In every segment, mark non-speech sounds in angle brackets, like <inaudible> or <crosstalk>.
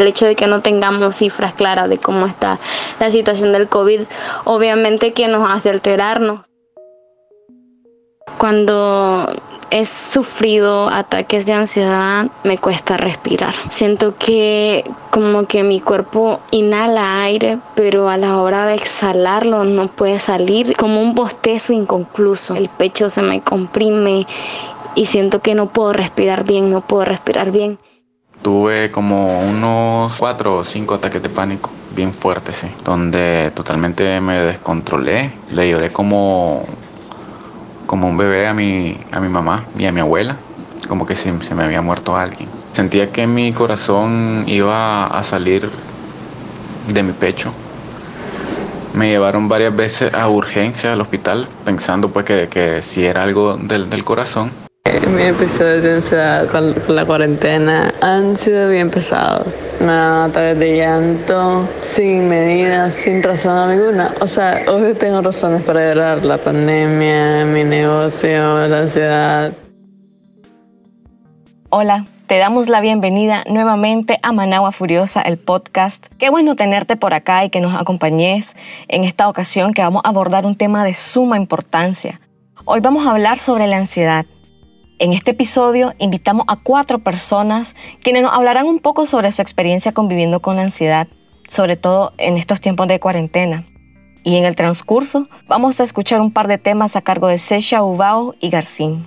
El hecho de que no tengamos cifras claras de cómo está la situación del COVID, obviamente que nos hace alterarnos. Cuando he sufrido ataques de ansiedad, me cuesta respirar. Siento que como que mi cuerpo inhala aire, pero a la hora de exhalarlo no puede salir, como un bostezo inconcluso. El pecho se me comprime y siento que no puedo respirar bien, no puedo respirar bien. Tuve como unos cuatro o cinco ataques de pánico bien fuertes, donde totalmente me descontrolé. Le lloré como como un bebé a mi, a mi mamá y a mi abuela, como que se, se me había muerto alguien. Sentía que mi corazón iba a salir de mi pecho. Me llevaron varias veces a urgencia al hospital pensando pues que, que si era algo del, del corazón. Mi episodio de ansiedad con, con, la cuarentena han sido bien pesados. Me dan ataques de llanto sin medida, sin razón alguna. O sea, hoy tengo razones para llorar. La pandemia, mi negocio, la ansiedad. Hola, te damos la bienvenida nuevamente a Managua Furiosa, el podcast. Qué bueno tenerte por acá y que nos acompañes en esta ocasión que vamos a abordar un tema de suma importancia. Hoy vamos a hablar sobre la ansiedad en este episodio invitamos a cuatro personas quienes nos hablarán un poco sobre su experiencia conviviendo con la ansiedad, sobre todo en estos tiempos de cuarentena. Y en el transcurso vamos a escuchar un par de temas a cargo de Sesha Ubao y Garcín.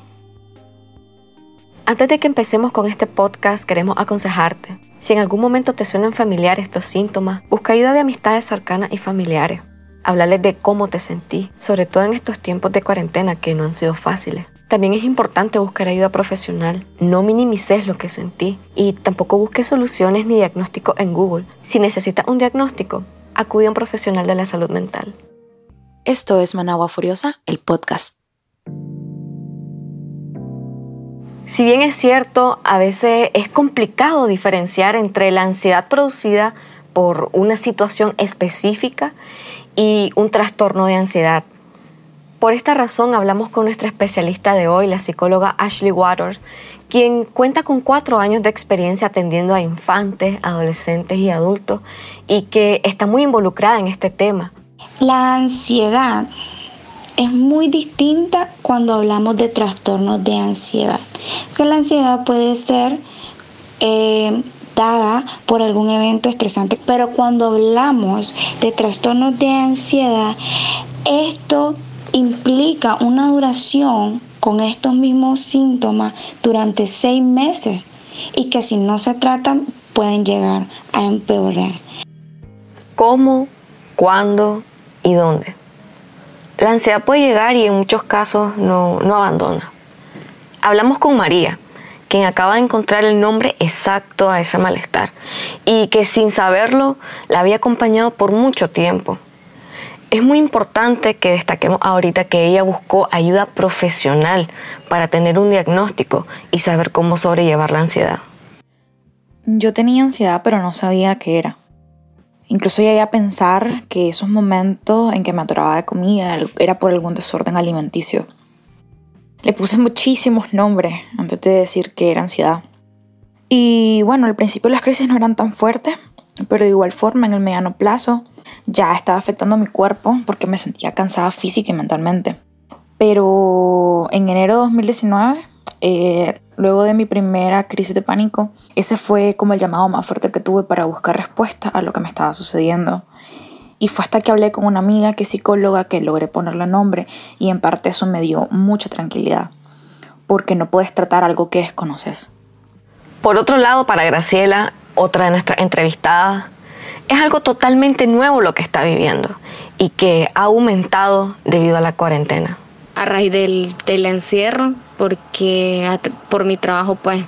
Antes de que empecemos con este podcast, queremos aconsejarte. Si en algún momento te suenan familiares estos síntomas, busca ayuda de amistades cercanas y familiares. Hablarles de cómo te sentí, sobre todo en estos tiempos de cuarentena que no han sido fáciles. También es importante buscar ayuda profesional. No minimices lo que sentí y tampoco busques soluciones ni diagnóstico en Google. Si necesitas un diagnóstico, acude a un profesional de la salud mental. Esto es Managua Furiosa, el podcast. Si bien es cierto, a veces es complicado diferenciar entre la ansiedad producida por una situación específica y un trastorno de ansiedad. Por esta razón hablamos con nuestra especialista de hoy, la psicóloga Ashley Waters, quien cuenta con cuatro años de experiencia atendiendo a infantes, adolescentes y adultos y que está muy involucrada en este tema. La ansiedad es muy distinta cuando hablamos de trastornos de ansiedad, que la ansiedad puede ser eh, dada por algún evento estresante, pero cuando hablamos de trastornos de ansiedad, esto implica una duración con estos mismos síntomas durante seis meses y que si no se tratan pueden llegar a empeorar. ¿Cómo, cuándo y dónde? La ansiedad puede llegar y en muchos casos no, no abandona. Hablamos con María, quien acaba de encontrar el nombre exacto a ese malestar y que sin saberlo la había acompañado por mucho tiempo. Es muy importante que destaquemos ahorita que ella buscó ayuda profesional para tener un diagnóstico y saber cómo sobrellevar la ansiedad. Yo tenía ansiedad pero no sabía qué era. Incluso llegué a pensar que esos momentos en que me atoraba de comida era por algún desorden alimenticio. Le puse muchísimos nombres antes de decir que era ansiedad. Y bueno, al principio las crisis no eran tan fuertes, pero de igual forma en el mediano plazo ya estaba afectando mi cuerpo porque me sentía cansada física y mentalmente. Pero en enero de 2019, eh, luego de mi primera crisis de pánico, ese fue como el llamado más fuerte que tuve para buscar respuesta a lo que me estaba sucediendo. Y fue hasta que hablé con una amiga que es psicóloga que logré ponerle nombre y en parte eso me dio mucha tranquilidad, porque no puedes tratar algo que desconoces. Por otro lado, para Graciela, otra de nuestras entrevistadas, es algo totalmente nuevo lo que está viviendo y que ha aumentado debido a la cuarentena. A raíz del, encierro, porque por mi trabajo pues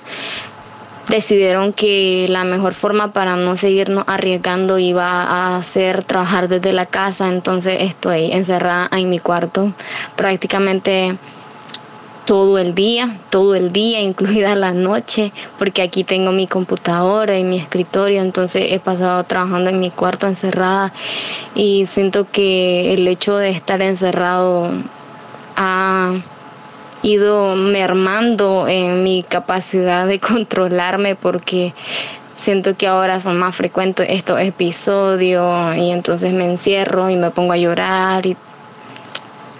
decidieron que la mejor forma para no seguirnos arriesgando iba a ser trabajar desde la casa, entonces estoy encerrada en mi cuarto prácticamente todo el día, todo el día, <laughs> incluida la noche, porque aquí tengo mi computadora y mi escritorio, entonces he pasado trabajando en mi cuarto encerrada y siento que el hecho de estar encerrado ha ido mermando en mi capacidad de <laughs> controlarme porque siento que ahora son más frecuentes estos episodios y entonces me encierro y me pongo a llorar y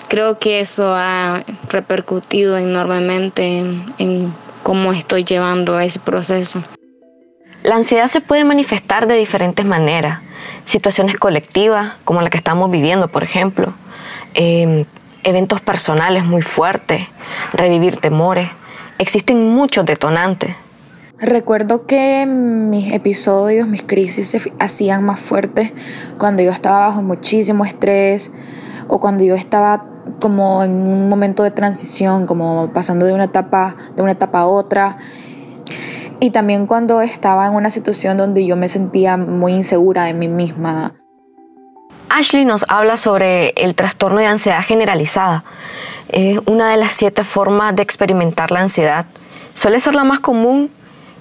creo que eso ha repercutido enormemente en, en cómo estoy llevando ese proceso. La ansiedad se puede manifestar de diferentes maneras. Situaciones colectivas, como la que estamos viviendo, por ejemplo. Em, eventos personales muy fuertes, revivir temores. Existen muchos detonantes. Recuerdo que mis episodios, mis crisis se hacían más fuertes cuando yo estaba bajo muchísimo estrés o cuando yo estaba como en un momento de transición, como pasando de una etapa, de una etapa a otra y también cuando estaba en una situación donde yo me sentía muy insegura de mí misma. Ashley nos habla sobre el trastorno de ansiedad generalizada. Es una de las siete formas de experimentar la ansiedad. Suele ser la más común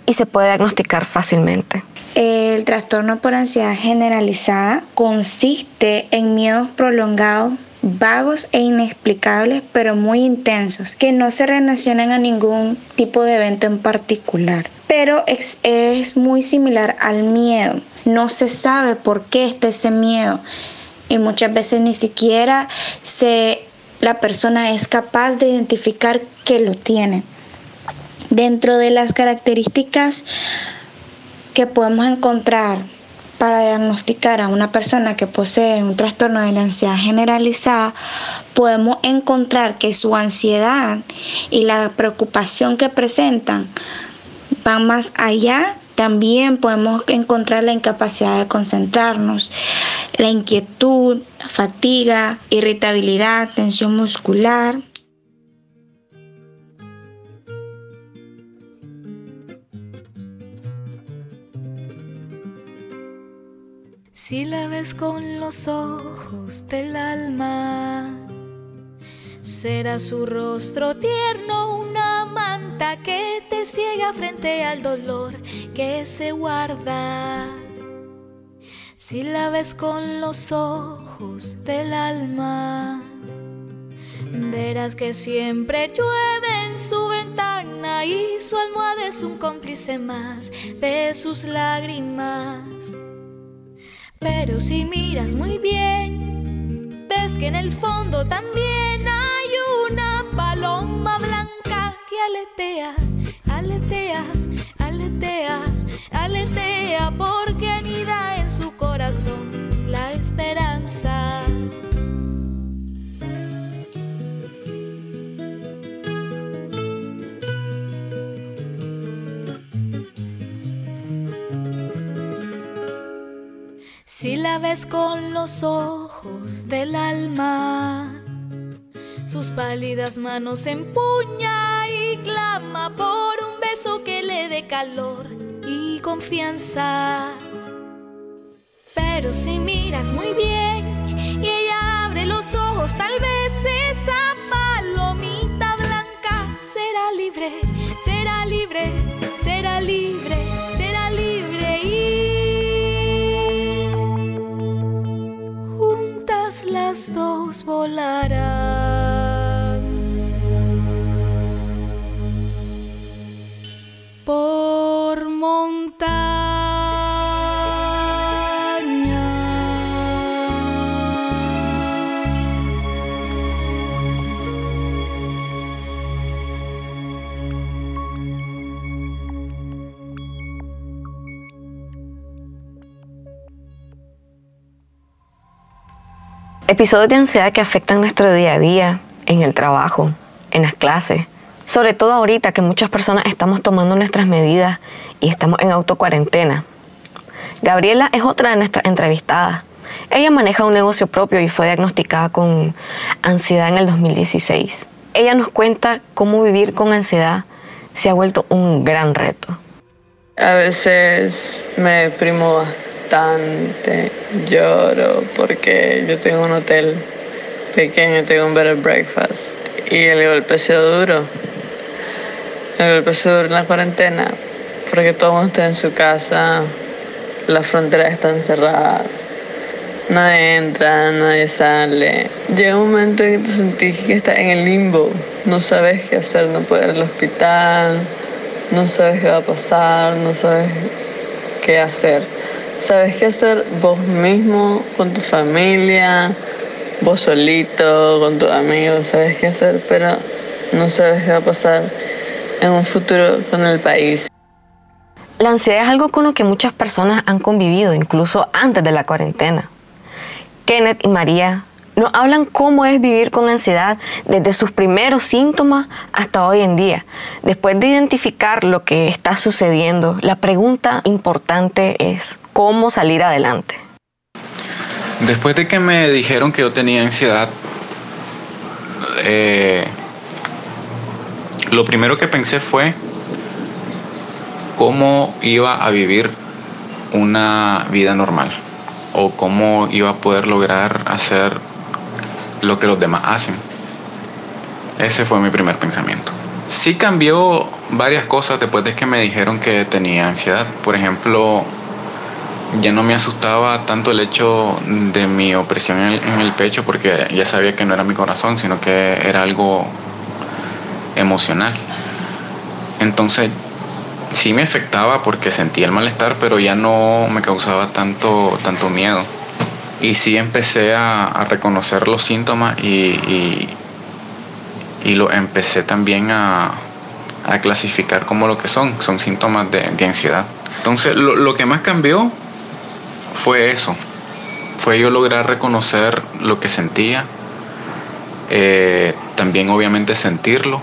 y se puede diagnosticar fácilmente. El trastorno por ansiedad generalizada consiste en miedos prolongados vagos e inexplicables, pero muy intensos, que no se relacionan a ningún tipo de evento en particular. Pero es, es muy similar al miedo. No se sabe por qué está ese miedo y muchas veces ni siquiera se, la persona es capaz de identificar que lo tiene. Dentro de las características que podemos encontrar para diagnosticar a una persona que posee un trastorno de ansiedad generalizada, podemos encontrar que su ansiedad y la preocupación que presentan van más allá. También podemos encontrar la incapacidad de concentrarnos, la inquietud, fatiga, irritabilidad, tensión muscular. Si la ves con los ojos del alma, será su rostro tierno una manta que te ciega frente al dolor que se guarda. Si la ves con los ojos del alma, verás que siempre llueve en su ventana y su almohada es un cómplice más de sus lágrimas. Pero si miras muy bien, ves que en el fondo también hay una paloma blanca que aletea, aletea, aletea, aletea, porque anida en su corazón la esperanza. Si la ves con los ojos del alma, sus pálidas manos empuña y clama por un beso que le dé calor y confianza. Pero si miras muy bien y ella abre los ojos, tal vez esa palomita blanca será libre, será libre, será libre, dos volarán Episodios de ansiedad que afectan nuestro día a día, en el trabajo, en las clases. Sobre todo ahorita que muchas personas estamos tomando nuestras medidas y estamos en autocuarentena. Gabriela es otra de nuestras entrevistadas. Ella maneja un negocio propio y fue diagnosticada con ansiedad en el 2016. Ella nos cuenta cómo vivir con ansiedad se ha vuelto un gran reto. A veces me deprimo bastante bastante, lloro porque yo tengo un hotel pequeño, tengo un better breakfast y el golpe sido duro. El golpe sido duro en la cuarentena porque todo el mundo está en su casa, las fronteras están cerradas, nadie entra, nadie sale. Llega un momento en que te sentís que estás en el limbo, no sabes qué hacer, no puedes ir al hospital, no sabes qué va a pasar, no sabes qué hacer. Sabes qué hacer vos mismo, con tu familia, vos solito, con tus amigos, sabes qué hacer, pero no sabes qué va a pasar en un futuro con el país. La ansiedad es algo con lo que muchas personas han convivido, incluso antes de la cuarentena. Kenneth y María nos hablan cómo es vivir con ansiedad desde sus primeros síntomas hasta hoy en día. Después de identificar lo que está sucediendo, la pregunta importante es cómo salir adelante. Después de que me dijeron que yo tenía ansiedad, eh, lo primero que pensé fue cómo iba a vivir una vida normal o cómo iba a poder lograr hacer lo que los demás hacen. Ese fue mi primer pensamiento. Sí cambió varias cosas después de que me dijeron que tenía ansiedad. Por ejemplo, ya no me asustaba tanto el hecho de mi opresión en el, pecho porque ya sabía que no era mi corazón, sino que era algo emocional. Entonces sí me afectaba porque sentía el malestar, pero ya no me causaba tanto, tanto miedo. Y sí empecé a, reconocer los síntomas y, y, lo empecé también a, clasificar como lo que son, son síntomas de, ansiedad. Entonces lo, que más cambió fue eso, fue yo lograr reconocer lo que sentía, eh, también obviamente sentirlo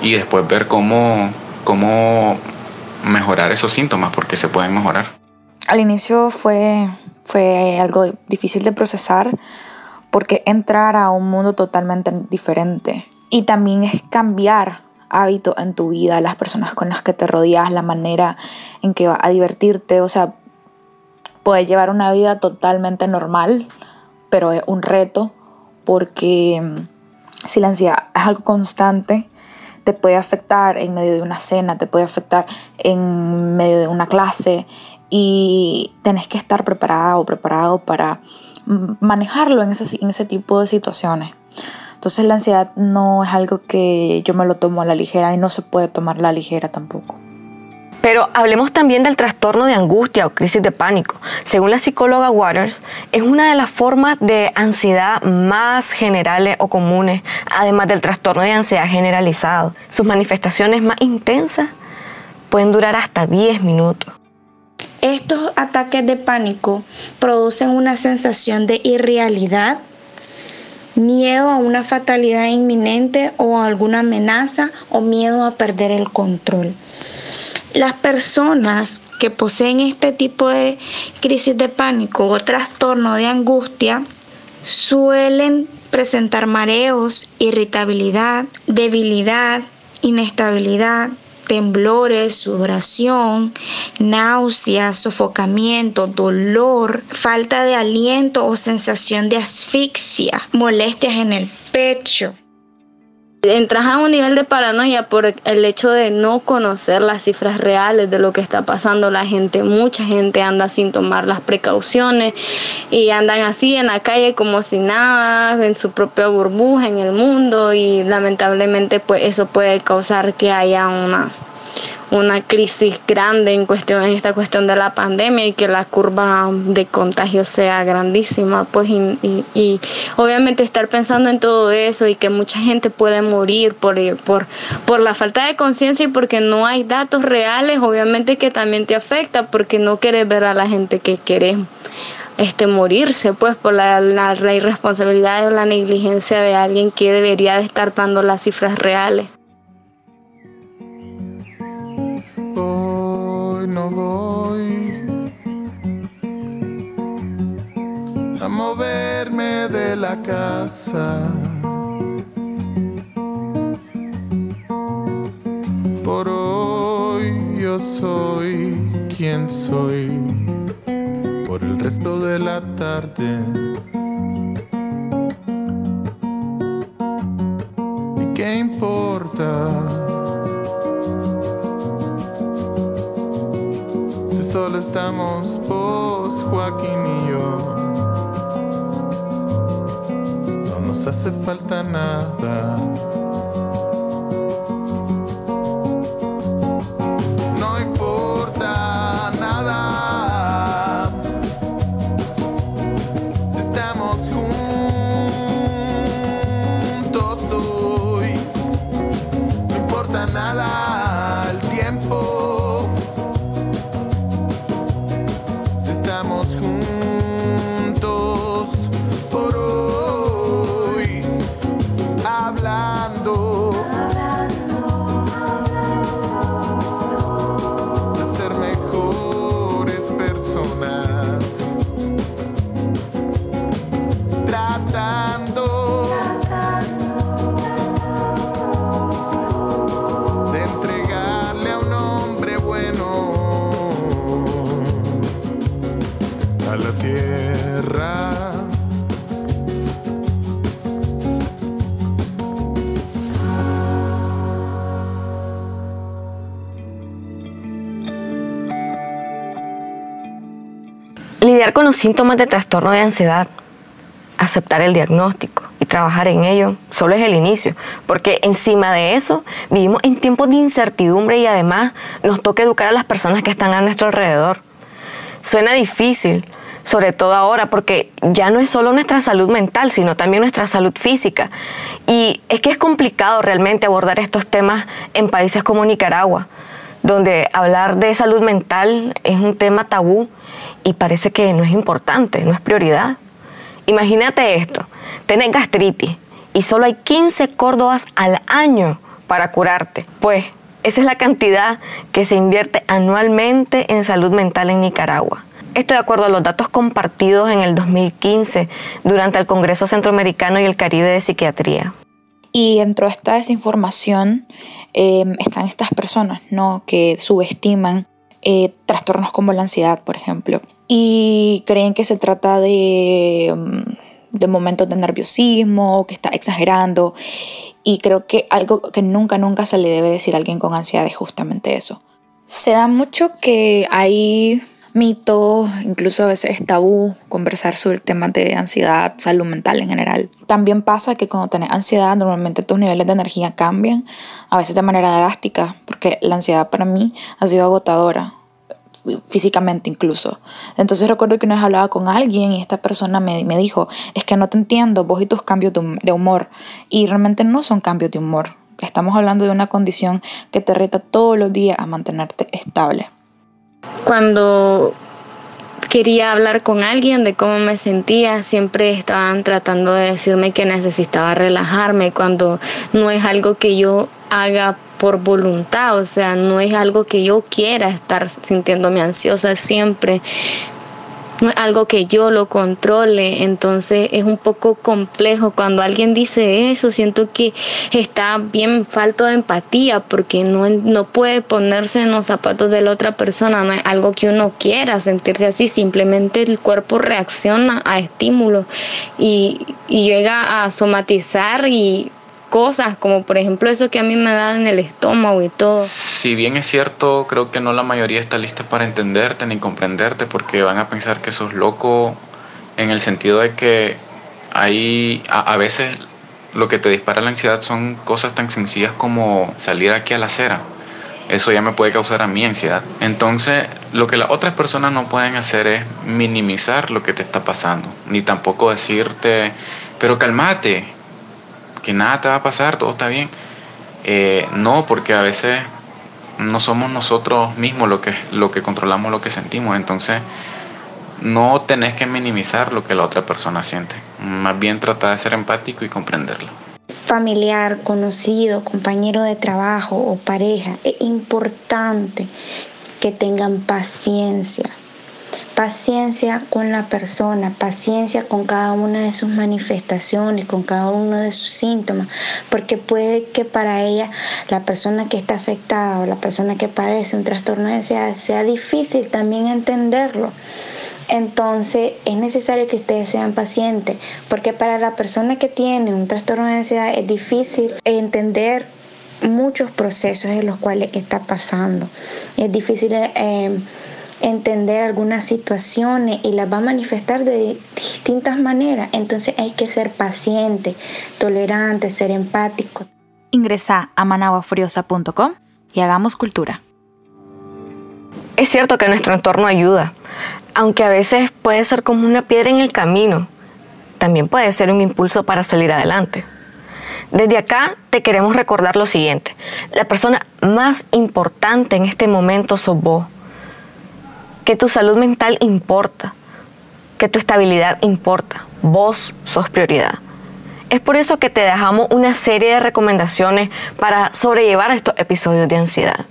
y después ver cómo, cómo mejorar esos síntomas, porque se pueden mejorar. Al inicio fue, fue algo difícil de procesar porque entrar a un mundo totalmente diferente y también es cambiar hábitos en tu vida, las personas con las que te rodeas, la manera en que vas a divertirte, o sea, puedes llevar una vida totalmente normal, pero es un reto porque mm, si es algo constante, te puede afectar en medio de una cena, te puede afectar en medio de una clase y tenés que estar preparada o preparado para manejarlo en ese, en ese tipo de situaciones. Entonces la ansiedad no es algo que yo me lo tomo a la ligera y no se puede tomar a la ligera tampoco. Pero hablemos también del trastorno de angustia o crisis de pánico. Según la psicóloga Waters, es una de las formas de ansiedad más generales o comunes, además del trastorno de ansiedad generalizado. Sus manifestaciones más intensas pueden durar hasta 10 minutos. Estos ataques de pánico producen una sensación de irrealidad, miedo a una fatalidad inminente o a alguna amenaza o miedo a perder el control. Las personas que poseen este tipo de crisis de pánico o trastorno de angustia suelen presentar mareos, irritabilidad, debilidad, inestabilidad, temblores, sudoración, náuseas, sofocamiento, dolor, falta de aliento o sensación de asfixia, molestias en el pecho entras a un nivel de paranoia por el hecho de no conocer las cifras reales de lo que está pasando. La gente, mucha gente anda sin tomar las precauciones y andan así en la calle como si nada, en su propia burbuja en el mundo y lamentablemente pues eso puede causar que haya una una crisis grande en cuestión en esta cuestión de la pandemia y que la curva de contagio sea grandísima pues y, y, obviamente estar pensando en todo eso y que mucha gente puede morir por, por, por la falta de conciencia y porque no hay datos reales obviamente que también te afecta porque no quieres ver a la gente que querés este morirse pues por la, la, la irresponsabilidad o la negligencia de alguien que debería de estar dando las cifras reales moverme de la casa. Por hoy yo soy quien soy. Por el resto de la tarde. ¿Y qué importa? Estamos vos, Joaquín y yo. hace falta nada. Síntomas de trastorno de ansiedad, aceptar el diagnóstico y trabajar en ello solo es el inicio, porque encima de eso vivimos en tiempos de incertidumbre y además nos toca educar a las personas que están a nuestro alrededor. Suena difícil, sobre todo ahora, porque ya no es solo nuestra salud mental, sino también nuestra salud física. Y es que es complicado realmente abordar estos temas en países como Nicaragua, donde hablar de salud mental es un tema tabú y parece que no es importante, no es prioridad. Imagínate esto, tenés gastritis y solo hay 15 córdobas al año para curarte. Pues esa es la cantidad que se invierte anualmente en salud mental en Nicaragua. Esto de acuerdo a los datos compartidos en el 2015 durante el Congreso Centroamericano y el Caribe de Psiquiatría. Y dentro de esta desinformación em, están estas personas ¿no? que subestiman eh, trastornos como la ansiedad, por ejemplo, y creen que se trata de, em, de momentos de nerviosismo, que está exagerando. Y creo que algo que nunca, nunca se le debe decir a alguien con ansiedad es justamente eso. Se da mucho que hay mito, incluso a veces es tabú conversar sobre temas de ansiedad, salud mental en general. También pasa que cuando tienes ansiedad normalmente tus niveles de energía cambian, a veces de manera drástica, porque la ansiedad para mí ha sido agotadora físicamente incluso. Entonces recuerdo que una vez hablaba con alguien y esta persona me, me dijo, es que no te entiendo, vos y tus cambios de humor. Y realmente no son cambios de humor. Estamos hablando de una condición que te reta todos los días a mantenerte estable cuando quería hablar con alguien de cómo me sentía, siempre estaban tratando de decirme que necesitaba relajarme cuando no es algo que yo haga por voluntad, o sea, no es algo que yo quiera estar sintiéndome ansiosa siempre no es algo que yo lo controle, entonces es un poco complejo. Cuando alguien dice eso, siento que está bien falto de empatía porque no, no puede ponerse en los zapatos de la otra persona, no es algo que uno quiera sentirse así, simplemente el cuerpo reacciona a estímulos y, y llega a somatizar y cosas, como por ejemplo eso que a mí me da en el estómago y todo. Si bien es cierto, creo que no la mayoría está lista para entenderte ni comprenderte porque van a pensar que sos loco en el sentido de que hay a, veces lo que te dispara la ansiedad son cosas tan sencillas como salir aquí a la acera. Eso ya me puede causar a mí ansiedad. Entonces, lo que las otras personas no pueden hacer es minimizar lo que te está pasando, ni tampoco decirte, pero calmate, que nada te va a pasar, todo está bien. Eh, no, porque a veces no somos nosotros mismos lo que, lo que controlamos lo que sentimos. Entonces, no tenés que minimizar lo que la otra persona siente. Más bien trata de ser empático y comprenderlo. Familiar, conocido, compañero de trabajo o pareja, es importante que tengan paciencia paciencia con la persona, paciencia con cada una de sus manifestaciones, con cada uno de sus síntomas, porque puede que para ella, la persona que está afectada o la persona que padece un trastorno de ansiedad, sea difícil también entenderlo. Entonces es necesario que ustedes sean pacientes, porque para la persona que tiene un trastorno de ansiedad es difícil entender muchos procesos en los cuales está pasando. Es difícil eh, entender algunas situaciones y las va a manifestar de distintas maneras. Entonces hay que ser paciente, tolerante, ser empático. Ingresa a managuafuriosa.com y hagamos cultura. Es cierto que nuestro entorno ayuda, aunque a veces puede ser como una piedra en el camino. También puede ser un impulso para salir adelante. Desde acá te queremos recordar lo siguiente. La persona más importante en este momento sos vos que tu salud mental importa, que tu estabilidad importa. Vos sos prioridad. Es por eso que te dejamos una serie de recomendaciones para sobrellevar estos episodios de ansiedad.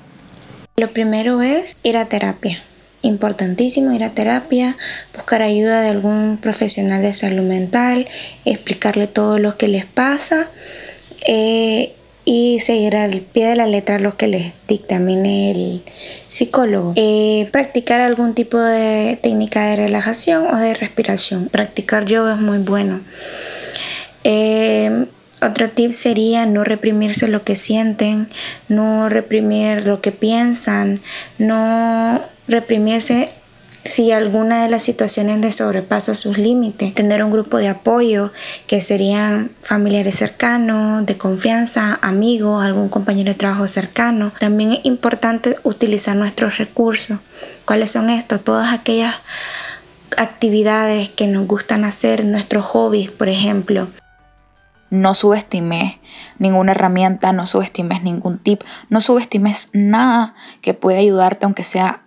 Lo primero es ir a terapia. Importantísimo ir a terapia, buscar ayuda de algún profesional de salud mental, explicarle todo lo que les pasa. Eh, y seguir al pie de la letra lo que les dictamine el psicólogo. Eh, practicar algún tipo de técnica de relajación o de respiración. Practicar yoga es muy bueno. Eh, otro tip sería no reprimirse lo que sienten, no reprimir lo que piensan, no reprimirse si alguna de las situaciones le sobrepasa sus límites, tener un grupo de apoyo que serían familiares cercanos, de confianza, amigos, algún compañero de trabajo cercano. También es importante utilizar nuestros recursos. ¿Cuáles son estos? Todas aquellas actividades que nos gustan hacer, nuestros hobbies, por ejemplo. No subestimes ninguna herramienta, no subestimes ningún tip, no subestimes nada que pueda ayudarte, aunque sea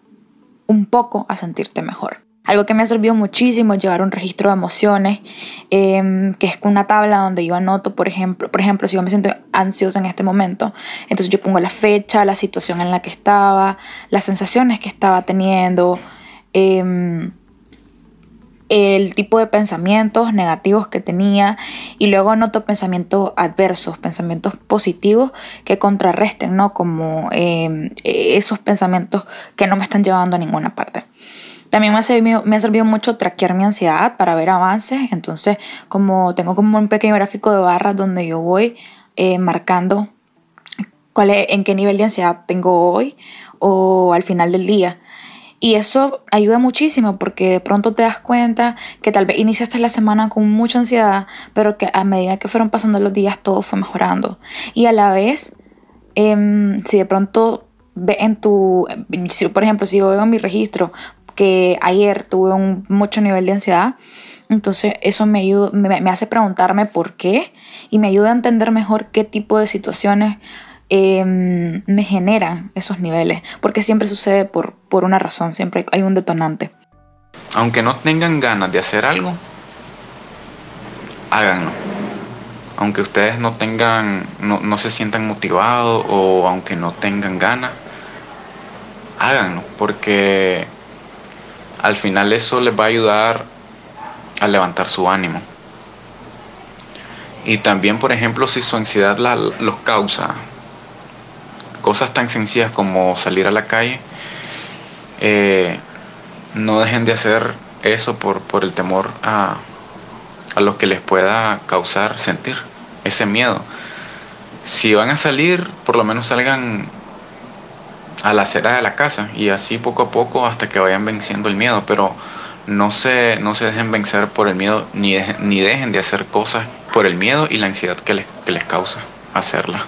un poco a sentirte mejor. Algo que me ha servido muchísimo es llevar un registro de emociones, em, que es una tabla donde yo anoto, por ejemplo, por ejemplo, si yo me siento ansiosa en este momento, entonces yo pongo la fecha, la situación en la que estaba, las sensaciones que estaba teniendo, em, el tipo de pensamientos negativos que tenía y luego anoto pensamientos adversos, pensamientos positivos que contrarresten, ¿no? Como em, esos pensamientos que no me están llevando a ninguna parte. También me ha, servido, me mucho traquear mi ansiedad para ver avances. Entonces, como tengo como un pequeño gráfico de barras donde yo voy eh, marcando cuál es, en qué nivel de ansiedad tengo hoy o al final del día. Y eso ayuda muchísimo porque de pronto te das cuenta que tal vez iniciaste la semana con mucha ansiedad, pero que a medida que fueron pasando los días todo fue mejorando. Y a la vez, em, si de pronto ve en tu, por ejemplo, si yo veo en mi registro que ayer tuve un mucho nivel de ansiedad, entonces eso me, ayuda, me, me hace preguntarme por qué y me ayuda a entender mejor qué tipo de situaciones Em, me generan esos niveles, porque siempre sucede por, por una razón, siempre hay un detonante. Aunque no tengan ganas de hacer algo, háganlo. Aunque ustedes no tengan, no, no se sientan motivados o aunque no tengan ganas, háganlo, porque al final eso les va a ayudar a levantar su ánimo. Y también, por ejemplo, si su ansiedad la, los causa cosas tan sencillas como salir a la calle, eh, no dejen de hacer eso por, por el temor a, a lo que les pueda causar sentir ese miedo. Si van a salir, por lo menos salgan a la acera de la casa y así poco a poco hasta que vayan venciendo el miedo, pero no se, no se dejen vencer por el miedo ni, ni dejen de hacer cosas por el miedo y la ansiedad que les, que les causa hacerla.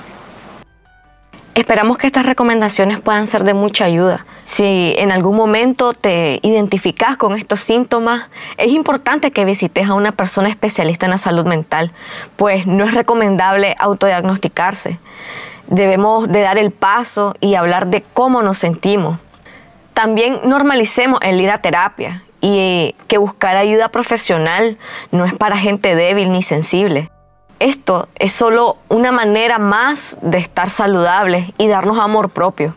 Esperamos que estas recomendaciones puedan ser de mucha ayuda. Si en algún momento te identificas con estos síntomas, es importante que visites a una persona especialista en la salud mental, pues no es recomendable autodiagnosticarse. Debemos de dar el paso y hablar de cómo nos sentimos. También normalicemos el ir a terapia y que buscar ayuda profesional no es para gente débil ni sensible. Esto es solo una manera más de estar saludables y darnos amor propio.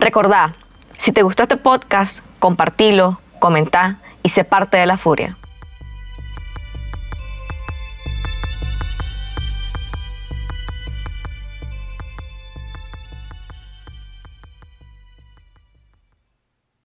Recordá, si te gustó este podcast, compartilo, comentá y sé parte de la furia.